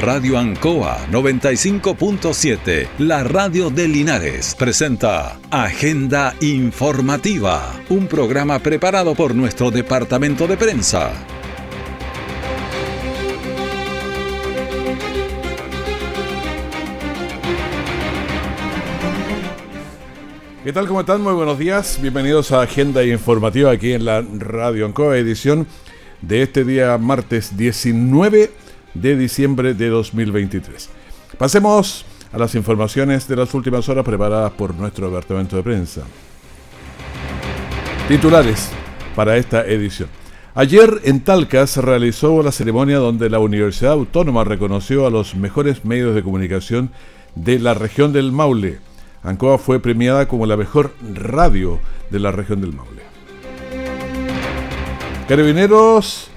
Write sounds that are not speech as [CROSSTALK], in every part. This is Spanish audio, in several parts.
Radio Ancoa 95.7, la radio de Linares, presenta Agenda Informativa, un programa preparado por nuestro departamento de prensa. ¿Qué tal? ¿Cómo están? Muy buenos días. Bienvenidos a Agenda Informativa aquí en la Radio Ancoa, edición de este día martes 19 de diciembre de 2023. Pasemos a las informaciones de las últimas horas preparadas por nuestro departamento de prensa. Titulares para esta edición. Ayer en Talca se realizó la ceremonia donde la Universidad Autónoma reconoció a los mejores medios de comunicación de la región del Maule. Ancoa fue premiada como la mejor radio de la región del Maule. Carabineros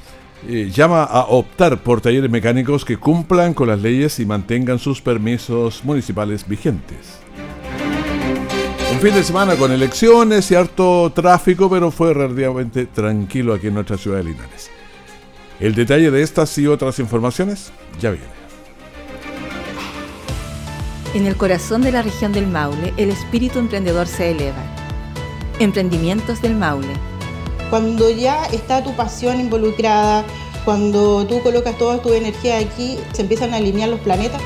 eh, llama a optar por talleres mecánicos que cumplan con las leyes y mantengan sus permisos municipales vigentes. Un fin de semana con elecciones y harto tráfico, pero fue relativamente tranquilo aquí en nuestra ciudad de Linares. El detalle de estas y otras informaciones ya viene. En el corazón de la región del Maule, el espíritu emprendedor se eleva. Emprendimientos del Maule cuando ya está tu pasión involucrada, cuando tú colocas toda tu energía aquí, se empiezan a alinear los planetas.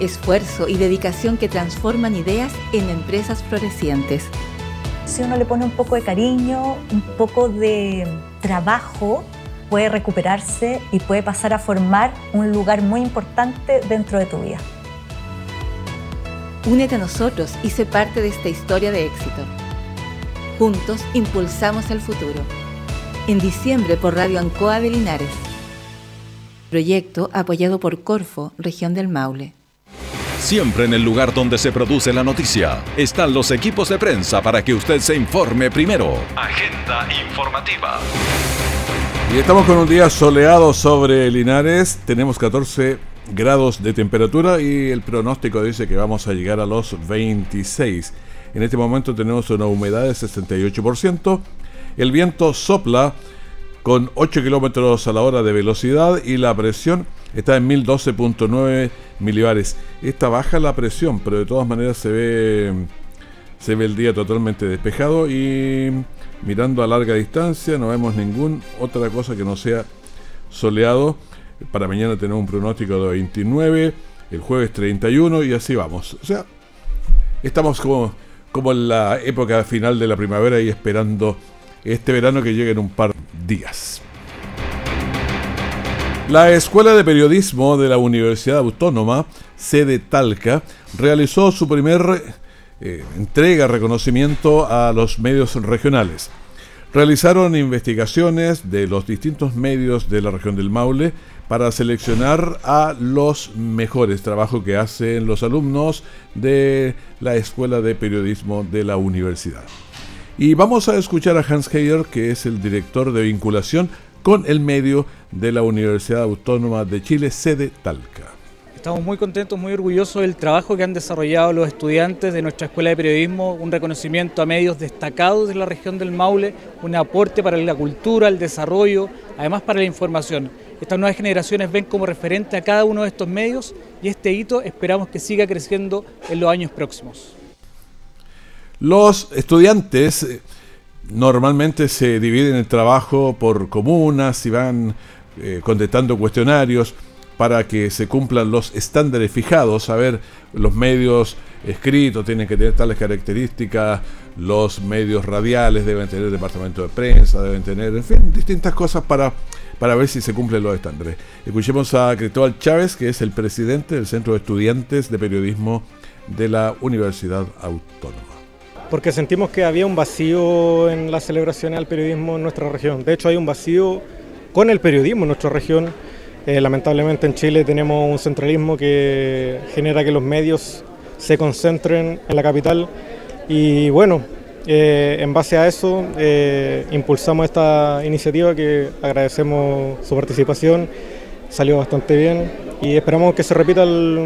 Esfuerzo y dedicación que transforman ideas en empresas florecientes. Si uno le pone un poco de cariño, un poco de trabajo, puede recuperarse y puede pasar a formar un lugar muy importante dentro de tu vida. Únete a nosotros y sé parte de esta historia de éxito. Juntos impulsamos el futuro. En diciembre por Radio Ancoa de Linares. Proyecto apoyado por Corfo, región del Maule. Siempre en el lugar donde se produce la noticia están los equipos de prensa para que usted se informe primero. Agenda informativa. Y estamos con un día soleado sobre Linares. Tenemos 14 grados de temperatura y el pronóstico dice que vamos a llegar a los 26. En este momento tenemos una humedad de 68%. El viento sopla con 8 kilómetros a la hora de velocidad y la presión está en 1012.9 milibares. Esta baja la presión, pero de todas maneras se ve, se ve el día totalmente despejado y mirando a larga distancia no vemos ninguna otra cosa que no sea soleado. Para mañana tenemos un pronóstico de 29, el jueves 31 y así vamos. O sea, estamos como como en la época final de la primavera y esperando este verano que llegue en un par de días. La Escuela de Periodismo de la Universidad Autónoma, sede Talca, realizó su primer eh, entrega, reconocimiento a los medios regionales. Realizaron investigaciones de los distintos medios de la región del Maule para seleccionar a los mejores trabajos que hacen los alumnos de la Escuela de Periodismo de la universidad. Y vamos a escuchar a Hans Heyer, que es el director de vinculación con el medio de la Universidad Autónoma de Chile, sede Talca. Estamos muy contentos, muy orgullosos del trabajo que han desarrollado los estudiantes de nuestra Escuela de Periodismo, un reconocimiento a medios destacados de la región del Maule, un aporte para la cultura, el desarrollo, además para la información. Estas nuevas generaciones ven como referente a cada uno de estos medios y este hito esperamos que siga creciendo en los años próximos. Los estudiantes eh, normalmente se dividen el trabajo por comunas y van eh, contestando cuestionarios para que se cumplan los estándares fijados. A ver, los medios escritos tienen que tener tales características, los medios radiales deben tener departamento de prensa, deben tener, en fin, distintas cosas para para ver si se cumplen los estándares. Escuchemos a Cristóbal Chávez, que es el presidente del Centro de Estudiantes de Periodismo de la Universidad Autónoma. Porque sentimos que había un vacío en la celebración al periodismo en nuestra región. De hecho, hay un vacío con el periodismo en nuestra región. Eh, lamentablemente en Chile tenemos un centralismo que genera que los medios se concentren en la capital. Y bueno, eh, en base a eso, eh, impulsamos esta iniciativa que agradecemos su participación, salió bastante bien y esperamos que se repita el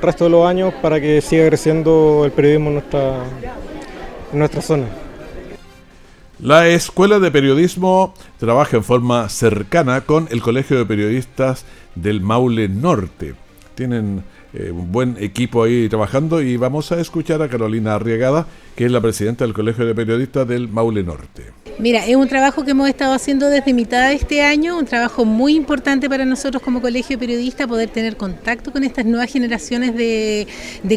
resto de los años para que siga creciendo el periodismo en nuestra, en nuestra zona. La Escuela de Periodismo trabaja en forma cercana con el Colegio de Periodistas del Maule Norte. Tienen eh, un buen equipo ahí trabajando y vamos a escuchar a Carolina Arriagada, que es la presidenta del Colegio de Periodistas del Maule Norte. Mira, es un trabajo que hemos estado haciendo desde mitad de este año, un trabajo muy importante para nosotros como colegio de periodistas, poder tener contacto con estas nuevas generaciones de,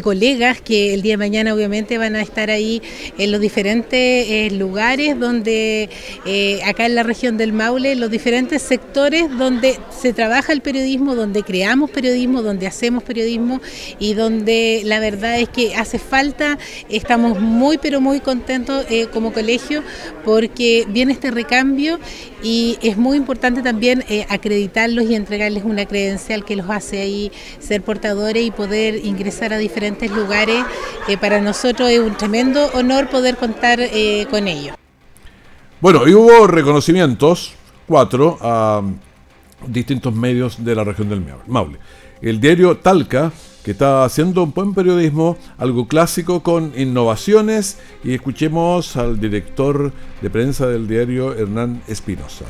colegas que el día de mañana obviamente van a estar ahí en los diferentes eh, lugares donde, eh, acá en la región del Maule, los diferentes sectores donde se trabaja el periodismo, donde creamos periodismo, donde hacemos periodismo y donde la verdad es que hace falta, estamos muy pero muy contentos eh, como colegio porque viene este recambio y es muy importante también eh, acreditarlos y entregarles una credencial que los hace ahí ser portadores y poder ingresar a diferentes lugares. Eh, para nosotros es un tremendo honor poder contar eh, con ellos. Bueno, y hubo reconocimientos, cuatro, a distintos medios de la región del Maule. El diario Talca que está haciendo un buen periodismo, algo clásico con innovaciones y escuchemos al director de prensa del diario Hernán Espinosa.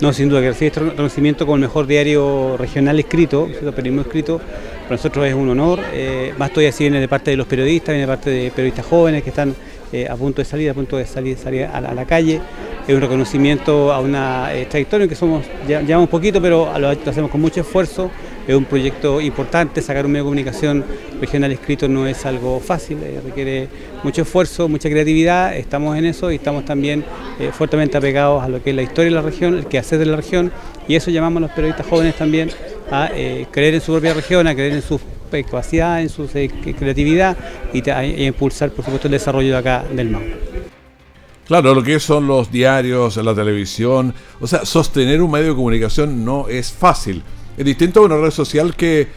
No, sin duda que recibir este reconocimiento como el mejor diario regional escrito, periodismo escrito, para nosotros es un honor. Eh, más todavía si viene de parte de los periodistas, viene de parte de periodistas jóvenes que están eh, a punto de salir, a punto de salir, salir a, la, calle. Es un reconocimiento a una eh, trayectoria que somos, ya, llevamos poquito, pero lo hacemos con mucho esfuerzo es un proyecto importante, sacar un medio de comunicación regional escrito no es algo fácil, eh, requiere mucho esfuerzo, mucha creatividad, estamos en eso y estamos también eh, fuertemente apegados a lo que es la historia de la región, el quehacer de la región y eso llamamos a los periodistas jóvenes también a eh, creer en su propia región, a creer en su capacidad, en su creatividad y a, impulsar por supuesto el desarrollo de acá del MAU. Claro, lo que son los diarios, la televisión, o sea, sostener un medio de comunicación no es fácil. Es distinto a una red social que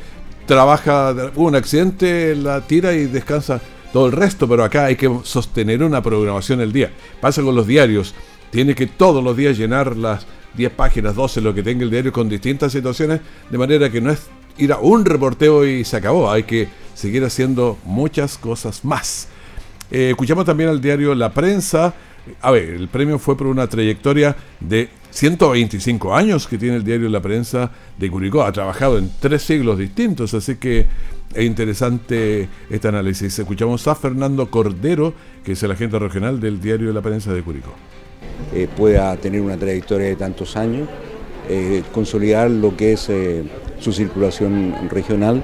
trabaja, un accidente, la tira y descansa todo el resto, pero acá hay que sostener una programación el día. Pasa con los diarios, tiene que todos los días llenar las 10 páginas, 12, lo que tenga el diario con distintas situaciones, de manera que no es ir a un reporteo y se acabó, hay que seguir haciendo muchas cosas más. Eh, escuchamos también al diario La Prensa. A ver, el premio fue por una trayectoria de 125 años que tiene el diario La Prensa de Curicó. Ha trabajado en tres siglos distintos, así que es interesante este análisis. Escuchamos a Fernando Cordero, que es el agente regional del diario La Prensa de Curicó. Eh, pueda tener una trayectoria de tantos años, eh, consolidar lo que es eh, su circulación regional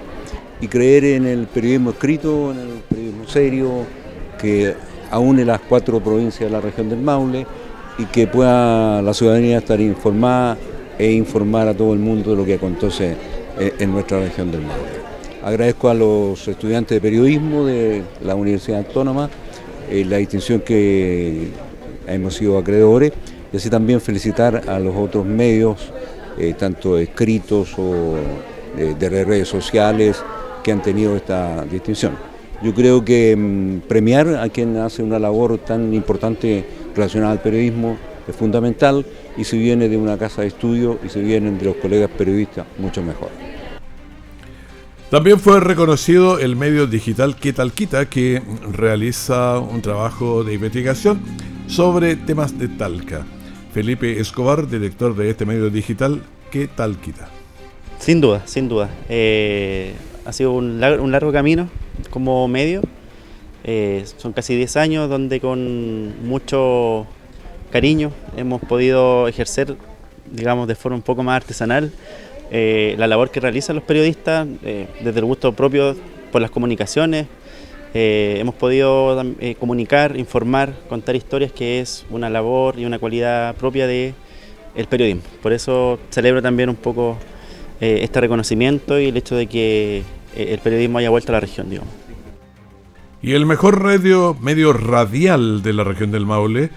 y creer en el periodismo escrito, en el periodismo serio, que aúne en las cuatro provincias de la región del Maule y que pueda la ciudadanía estar informada e informar a todo el mundo de lo que acontece eh, en nuestra región del Maule. Agradezco a los estudiantes de periodismo de la Universidad Autónoma eh, la distinción que hemos sido acreedores y así también felicitar a los otros medios, eh, tanto escritos o de redes sociales, que han tenido esta distinción. Yo creo que mm, premiar a quien hace una labor tan importante relacionada al periodismo es fundamental y si viene de una casa de estudio y si vienen de los colegas periodistas, mucho mejor. También fue reconocido el medio digital Quetalquita que realiza un trabajo de investigación sobre temas de Talca. Felipe Escobar, director de este medio digital, Quetalquita. Sin duda, sin duda. Eh, ha sido un largo camino como medio eh, son casi 10 años donde con mucho cariño hemos podido ejercer, digamos, de forma un poco más artesanal eh, la labor que realizan los periodistas eh, desde el gusto propio por las comunicaciones. hemos podido comunicar, informar, contar historias, que es una labor y una cualidad propia del el periodismo. Por eso celebro también un poco este reconocimiento y el hecho de que el periodismo haya vuelto a la región, digamos. Y el mejor radio, medio radial de la región del Maule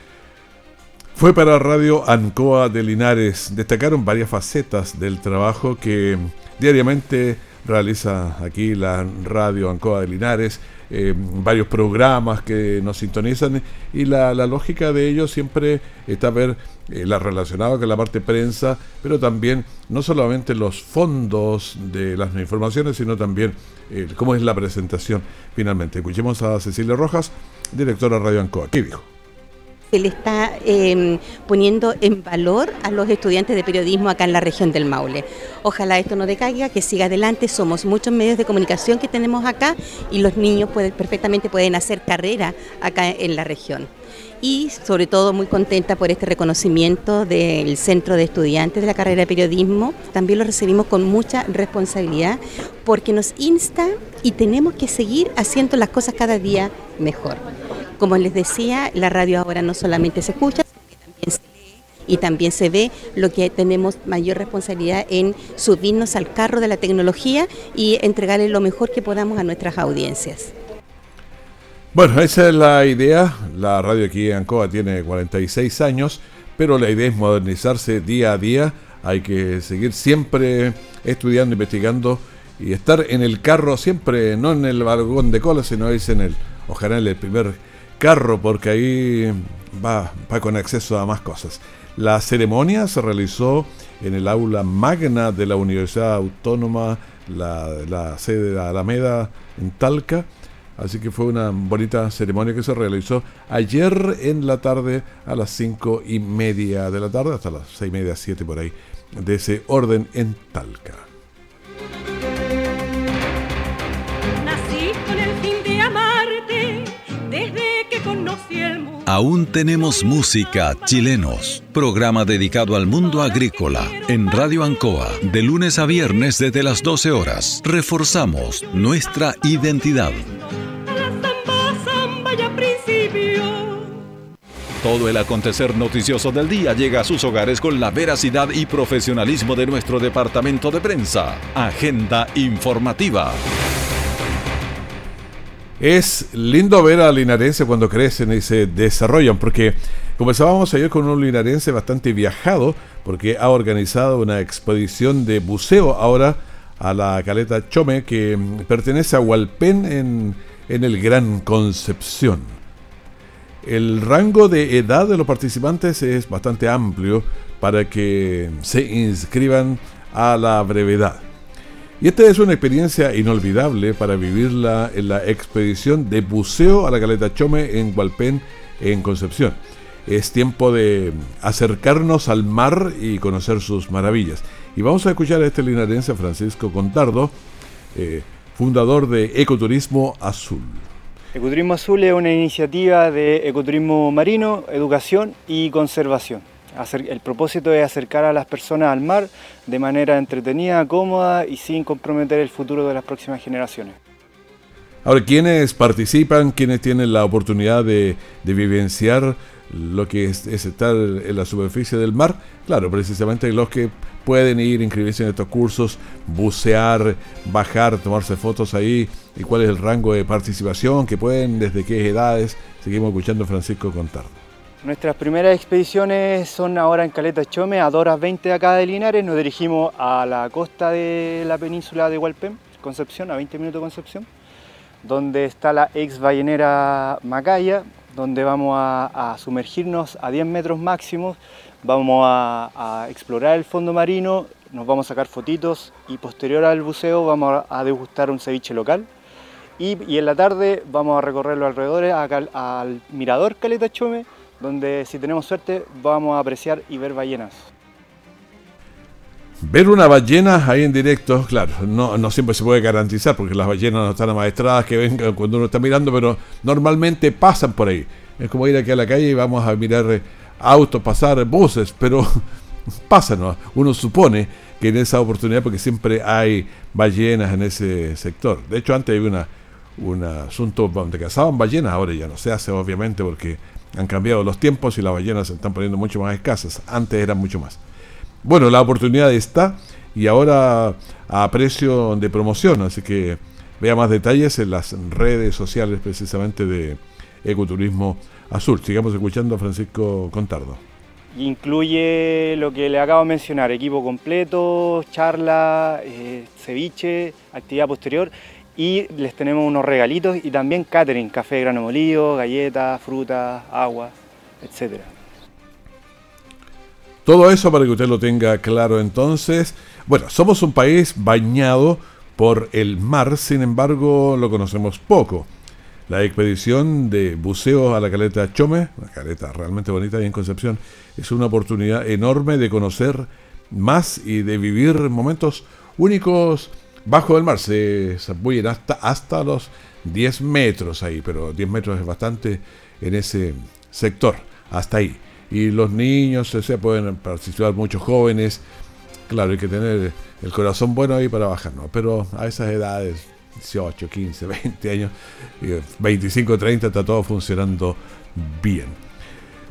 fue para Radio Ancoa de Linares. Destacaron varias facetas del trabajo que diariamente realiza aquí la Radio Ancoa de Linares, eh, varios programas que nos sintonizan y la, lógica de ellos siempre está a ver eh, la relacionada con la parte prensa, pero también no solamente los fondos de las informaciones, sino también eh, cómo es la presentación finalmente. Escuchemos a Cecilia Rojas, directora Radio Ancoa. ¿Qué dijo? Se le está em, poniendo en valor a los estudiantes de periodismo acá en la región del Maule. Ojalá esto no decaiga, que siga adelante. Somos muchos medios de comunicación que tenemos acá y los niños perfectamente pueden hacer carrera acá en la región y sobre todo muy contenta por este reconocimiento del Centro de Estudiantes de la carrera de periodismo. También lo recibimos con mucha responsabilidad porque nos insta y tenemos que seguir haciendo las cosas cada día mejor. Como les decía, la radio ahora no solamente se escucha, sino que también se lee y también se ve lo que tenemos mayor responsabilidad en subirnos al carro de la tecnología y entregarle lo mejor que podamos a nuestras audiencias. Bueno, esa es la idea. La radio aquí en Ancoa tiene 46 años, pero la idea es modernizarse día a día. Hay que seguir siempre estudiando, investigando y estar en el carro siempre, no en el vagón de cola, sino es en el, ojalá en el primer carro, porque ahí va, va con acceso a más cosas. La ceremonia se realizó en el aula magna de la Universidad Autónoma, la, la sede de Alameda en Talca Así que fue una bonita ceremonia que se realizó ayer en la tarde a las cinco y media de la tarde, hasta las seis y media, siete por ahí, de ese orden en Talca. Aún tenemos música, chilenos. Programa dedicado al mundo agrícola en Radio Ancoa, de lunes a viernes desde las 12 horas. Reforzamos nuestra identidad. Todo el acontecer noticioso del día llega a sus hogares con la veracidad y profesionalismo de nuestro departamento de prensa. Agenda informativa. Es lindo ver a linarense cuando crecen y se desarrollan, porque conversábamos ayer con un linarense bastante viajado, porque ha organizado una expedición de buceo ahora a la caleta Chome, que pertenece a Hualpén en, en el Gran Concepción. El rango de edad de los participantes es bastante amplio para que se inscriban a la brevedad. Y esta es una experiencia inolvidable para vivirla en la expedición de buceo a la Caleta Chome en Hualpén, en Concepción. Es tiempo de acercarnos al mar y conocer sus maravillas. Y vamos a escuchar a este linarense Francisco Contardo, eh, fundador de Ecoturismo Azul. Ecoturismo Azul es una iniciativa de ecoturismo marino, educación y conservación. El propósito es acercar a las personas al mar de manera entretenida, cómoda y sin comprometer el futuro de las próximas generaciones. Ahora, ¿quiénes participan? ¿Quiénes tienen la oportunidad de, vivenciar lo que es, estar en la superficie del mar? Claro, precisamente los que pueden ir, inscribirse en estos cursos, bucear, bajar, tomarse fotos ahí y cuál es el rango de participación que pueden, desde qué edades. Seguimos escuchando a Francisco contar. Nuestras primeras expediciones son ahora en Caleta Chome, a 2 horas 20 de acá de Linares. Nos dirigimos a la costa de la península de Hualpén, Concepción, a 20 minutos de Concepción, donde está la ex ballenera Macaya, donde vamos a sumergirnos a 10 metros máximos vamos a, explorar el fondo marino, nos vamos a sacar fotitos y posterior al buceo vamos a, degustar un ceviche local. Y, en la tarde vamos a recorrer los alrededores al mirador Caleta Chome, donde si tenemos suerte vamos a apreciar y ver ballenas. Ver una ballena ahí en directo, claro, no, no, siempre se puede garantizar porque las ballenas no están amaestradas que vengan cuando uno está mirando, pero normalmente pasan por ahí. Es como ir aquí a la calle y vamos a mirar autos, pasar buses, pero [LAUGHS] pasa, ¿no? Uno supone que en esa oportunidad, porque siempre hay ballenas en ese sector. De hecho, antes había un asunto donde cazaban ballenas, ahora ya no se hace, obviamente, porque han cambiado los tiempos y las ballenas se están poniendo mucho más escasas. Antes eran mucho más. Bueno, la oportunidad está y ahora a precio de promoción, así que vea más detalles en las redes sociales precisamente de Ecoturismo Azul. Sigamos escuchando a Francisco Contardo. Incluye lo que le acabo de mencionar, equipo completo, charla, eh, ceviche, actividad posterior y les tenemos unos regalitos y también catering, café de grano molido, galletas, frutas, agua, etc. Todo eso para que usted lo tenga claro entonces. Bueno, somos un país bañado por el mar, sin embargo lo conocemos poco. La expedición de buceo a la caleta Chome, una caleta realmente bonita y en Concepción, es una oportunidad enorme de conocer más y de vivir momentos únicos bajo el mar. Se ir hasta, hasta los 10 metros ahí, pero 10 metros es bastante en ese sector, hasta ahí. Y los niños, se pueden participar muchos jóvenes. Claro, hay que tener el corazón bueno ahí para bajar, ¿no? Pero a esas edades, 18, 15, 20 años, 25, 30, está todo funcionando bien.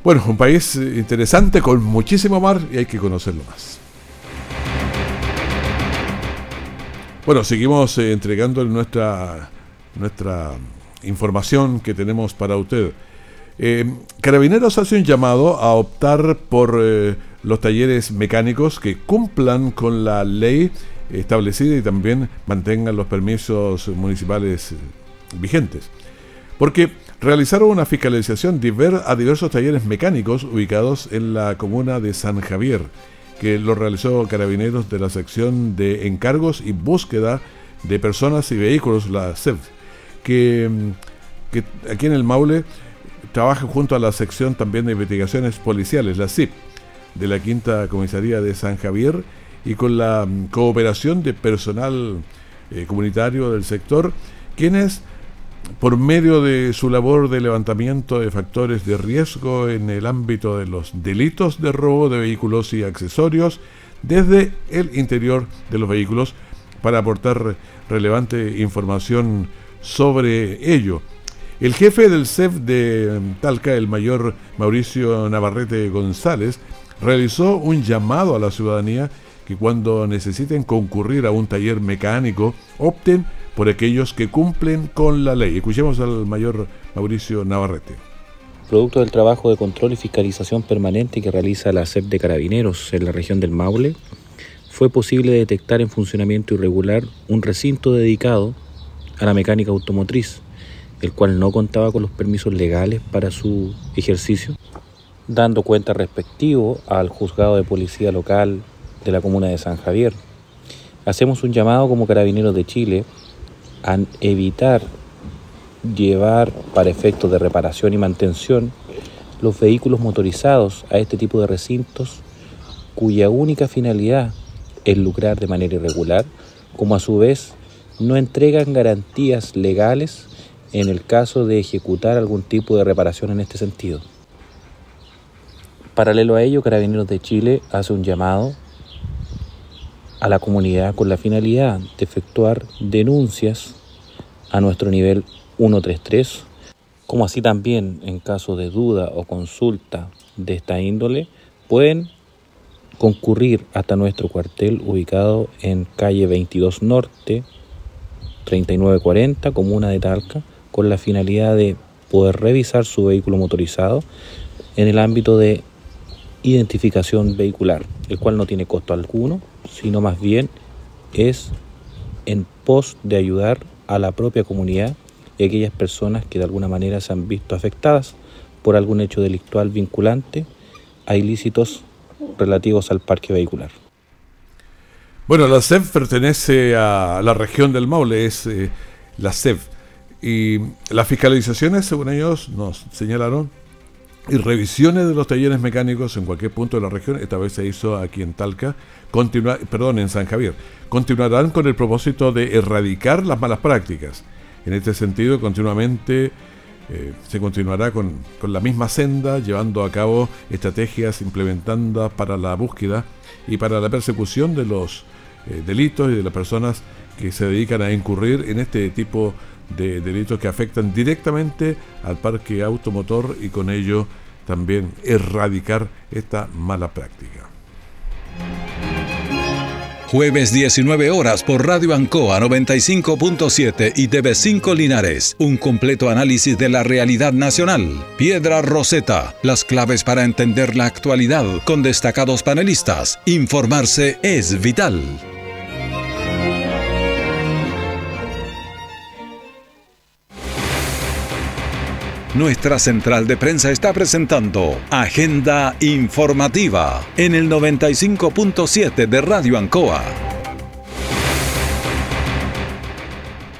Bueno, un país interesante con muchísimo mar y hay que conocerlo más. Bueno, seguimos eh, entregando nuestra, nuestra información que tenemos para usted. Eh, Carabineros hace un llamado a optar por eh, los talleres mecánicos que cumplan con la ley establecida y también mantengan los permisos municipales vigentes. Porque realizaron una fiscalización a diversos talleres mecánicos ubicados en la comuna de San Javier, que lo realizó Carabineros de la sección de encargos y búsqueda de personas y vehículos, la CEF, que, que aquí en el Maule trabaja junto a la sección también de investigaciones policiales, la CIP, de la Quinta Comisaría de San Javier y con la mm, cooperación de personal eh, comunitario del sector, quienes, por medio de su labor de levantamiento de factores de riesgo en el ámbito de los delitos de robo de vehículos y accesorios, desde el interior de los vehículos, para aportar relevante información sobre ello. El jefe del CEF de Talca, el mayor Mauricio Navarrete González, realizó un llamado a la ciudadanía que cuando necesiten concurrir a un taller mecánico opten por aquellos que cumplen con la ley. Escuchemos al mayor Mauricio Navarrete. Producto del trabajo de control y fiscalización permanente que realiza la CEP de Carabineros en la región del Maule, fue posible detectar en funcionamiento irregular un recinto dedicado a la mecánica automotriz, el cual no contaba con los permisos legales para su ejercicio, dando cuenta respectivo al juzgado de policía local de la comuna de San Javier. Hacemos un llamado como Carabineros de Chile a evitar llevar para efectos de reparación y mantención los vehículos motorizados a este tipo de recintos cuya única finalidad es lucrar de manera irregular, como a su vez no entregan garantías legales en el caso de ejecutar algún tipo de reparación en este sentido. Paralelo a ello, Carabineros de Chile hace un llamado a la comunidad con la finalidad de efectuar denuncias a nuestro nivel 133, como así también en caso de duda o consulta de esta índole, pueden concurrir hasta nuestro cuartel ubicado en calle 22 Norte, 3940, comuna de Talca, con la finalidad de poder revisar su vehículo motorizado en el ámbito de identificación vehicular, el cual no tiene costo alguno, sino más bien es en pos de ayudar a la propia comunidad y a aquellas personas que de alguna manera se han visto afectadas por algún hecho delictual vinculante a ilícitos relativos al parque vehicular. Bueno, la CEF pertenece a la región del Maule, es eh, la CEF. Y las fiscalizaciones, según ellos nos señalaron, y revisiones de los talleres mecánicos en cualquier punto de la región, esta vez se hizo aquí en Talca, continua, perdón, en San Javier, continuarán con el propósito de erradicar las malas prácticas. En este sentido, continuamente eh, se continuará con, con, la misma senda, llevando a cabo estrategias implementadas para la búsqueda y para la persecución de los eh, delitos y de las personas que se dedican a incurrir en este tipo de de delitos que afectan directamente al parque automotor y con ello también erradicar esta mala práctica. Jueves 19 horas por Radio Ancoa 95.7 y TV5 Linares. Un completo análisis de la realidad nacional. Piedra Roseta. Las claves para entender la actualidad con destacados panelistas. Informarse es vital. Nuestra central de prensa está presentando Agenda Informativa en el 95.7 de Radio Ancoa.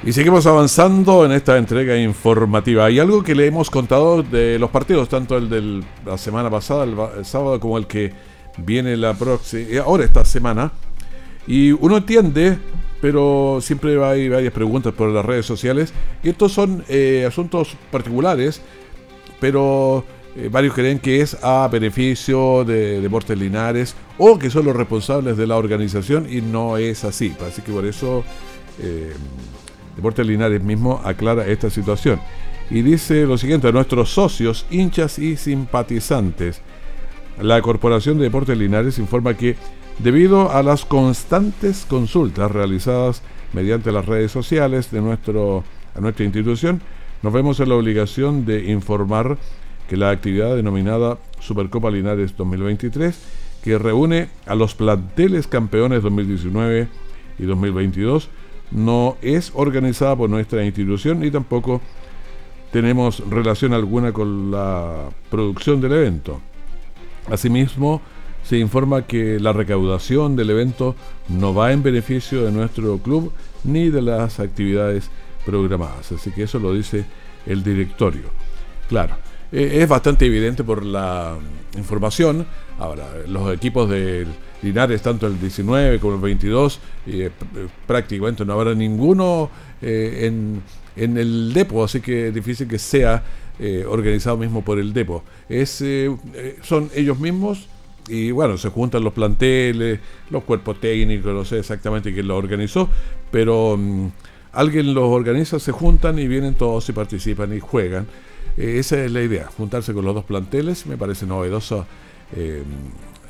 Y seguimos avanzando en esta entrega informativa. Hay algo que le hemos contado de los partidos, tanto el de la semana pasada, el, sábado, como el que viene la próxima, eh, ahora esta semana. Y uno entiende, pero siempre hay varias preguntas por las redes sociales, que estos son eh, asuntos particulares, pero eh, varios creen que es a beneficio de Deportes Linares o que son los responsables de la organización y no es así. Así que por eso... Deportes Linares mismo aclara esta situación y dice lo siguiente a nuestros socios, hinchas y simpatizantes. La Corporación de Deportes Linares informa que debido a las constantes consultas realizadas mediante las redes sociales de nuestro, a nuestra institución, nos vemos en la obligación de informar que la actividad denominada Supercopa Linares 2023, que reúne a los planteles campeones 2019 y 2022, no es organizada por nuestra institución ni tampoco tenemos relación alguna con la producción del evento. Asimismo, se informa que la recaudación del evento no va en beneficio de nuestro club ni de las actividades programadas. Así que eso lo dice el directorio. Claro, eh, es bastante evidente por la información. Ahora, los equipos de Linares, tanto el 19 como el 22, eh, prácticamente no habrá ninguno eh, en, el depo, así que es difícil que sea organizado mismo por el depo. Es, son ellos mismos y bueno, se juntan los planteles, los cuerpos técnicos, no sé exactamente quién lo organizó, pero mm, alguien los organiza, se juntan y vienen todos y participan y juegan. Eh, esa es la idea, juntarse con los dos planteles. Me parece novedosa eh,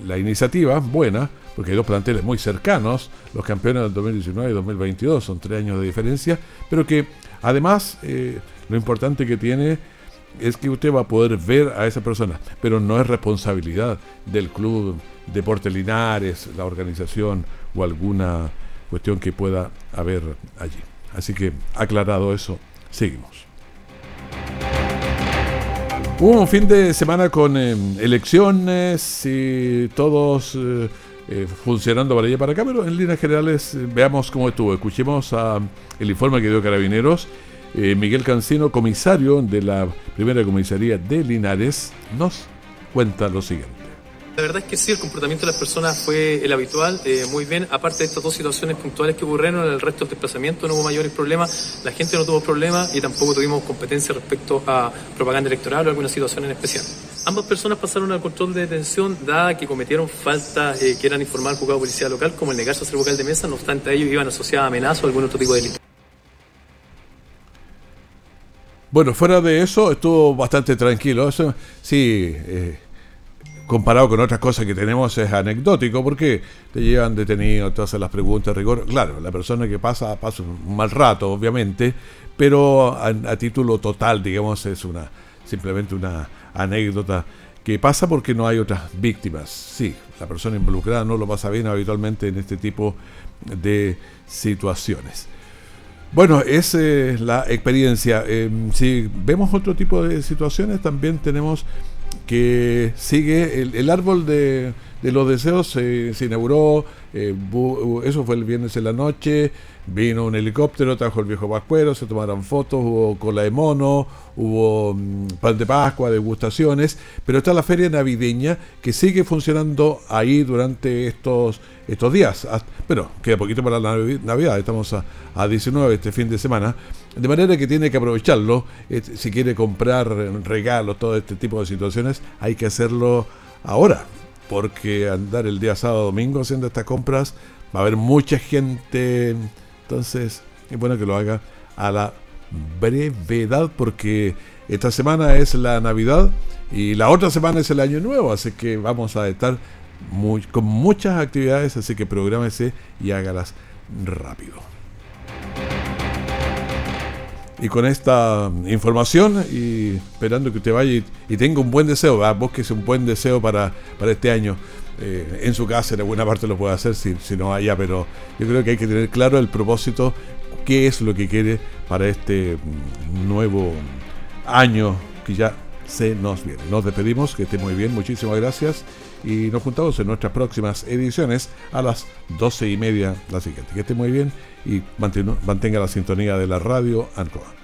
la iniciativa, buena, porque hay dos planteles muy cercanos, los campeones del 2019 y 2022, son tres años de diferencia, pero que además eh, lo importante que tiene es que usted va a poder ver a esa persona, pero no es responsabilidad del club Deporte Linares, la organización o alguna cuestión que pueda haber allí. Así que aclarado eso, seguimos. Hubo un fin de semana con eh, elecciones y todos eh, eh, funcionando para allá para acá, pero en líneas generales veamos cómo estuvo. Escuchemos el informe que dio Carabineros. Miguel Cancino, comisario de la primera comisaría de Linares, nos cuenta lo siguiente. La verdad es que sí, el comportamiento de las personas fue el habitual, eh, muy bien. Aparte de estas dos situaciones puntuales que ocurrieron, en el resto del desplazamiento no hubo mayores problemas, la gente no tuvo problemas y tampoco tuvimos competencia respecto a propaganda electoral o alguna situación en especial. Ambas personas pasaron al control de detención dada que cometieron faltas eh, que eran informar al juzgado policía local, como el negarse a ser vocal de mesa, no obstante ellos iban asociados a amenazas o algún otro tipo de delito. Bueno, fuera de eso estuvo bastante tranquilo. Eso, sí, eh, comparado con otras cosas que tenemos es anecdótico porque te llevan detenido, te hacen las preguntas, rigor. Claro, la persona que pasa pasa un mal rato, obviamente, pero a, título total, digamos, es una simplemente una anécdota que pasa porque no hay otras víctimas. Sí, la persona involucrada no lo pasa bien habitualmente en este tipo de situaciones. Bueno, esa es la experiencia. Em, si vemos otro tipo de situaciones, también tenemos que sigue el, árbol de, los deseos se, inauguró, eh, eso fue el viernes en la noche, vino un helicóptero, trajo el viejo pascuero, se tomaron fotos, hubo cola de mono, hubo mm, pan de Pascua, degustaciones, pero está la feria navideña que sigue funcionando ahí durante estos, estos días. Pero queda poquito para la Navidad, estamos a, a 19 este fin de semana, de manera que tiene que aprovecharlo. Eh, si quiere comprar regalos, todo este tipo de situaciones, hay que hacerlo ahora. Porque andar el día sábado domingo haciendo estas compras va a haber mucha gente. Entonces, es bueno que lo haga a la brevedad porque esta semana es la Navidad y la otra semana es el Año Nuevo. Así que vamos a estar con muchas actividades. Así que prográmese y hágalas rápido. Y con esta información y esperando que usted vaya y, tenga un buen deseo, es un buen deseo para, para este año. Eh, en su casa, en alguna parte lo puede hacer, si, si no allá, pero yo creo que hay que tener claro el propósito, qué es lo que quiere para este mm, nuevo año que ya se nos viene. Nos despedimos, que esté muy bien, muchísimas gracias y nos juntamos en nuestras próximas ediciones a las 12 y media la siguiente. Que esté muy bien y mantenga la sintonía de la radio Ancoa.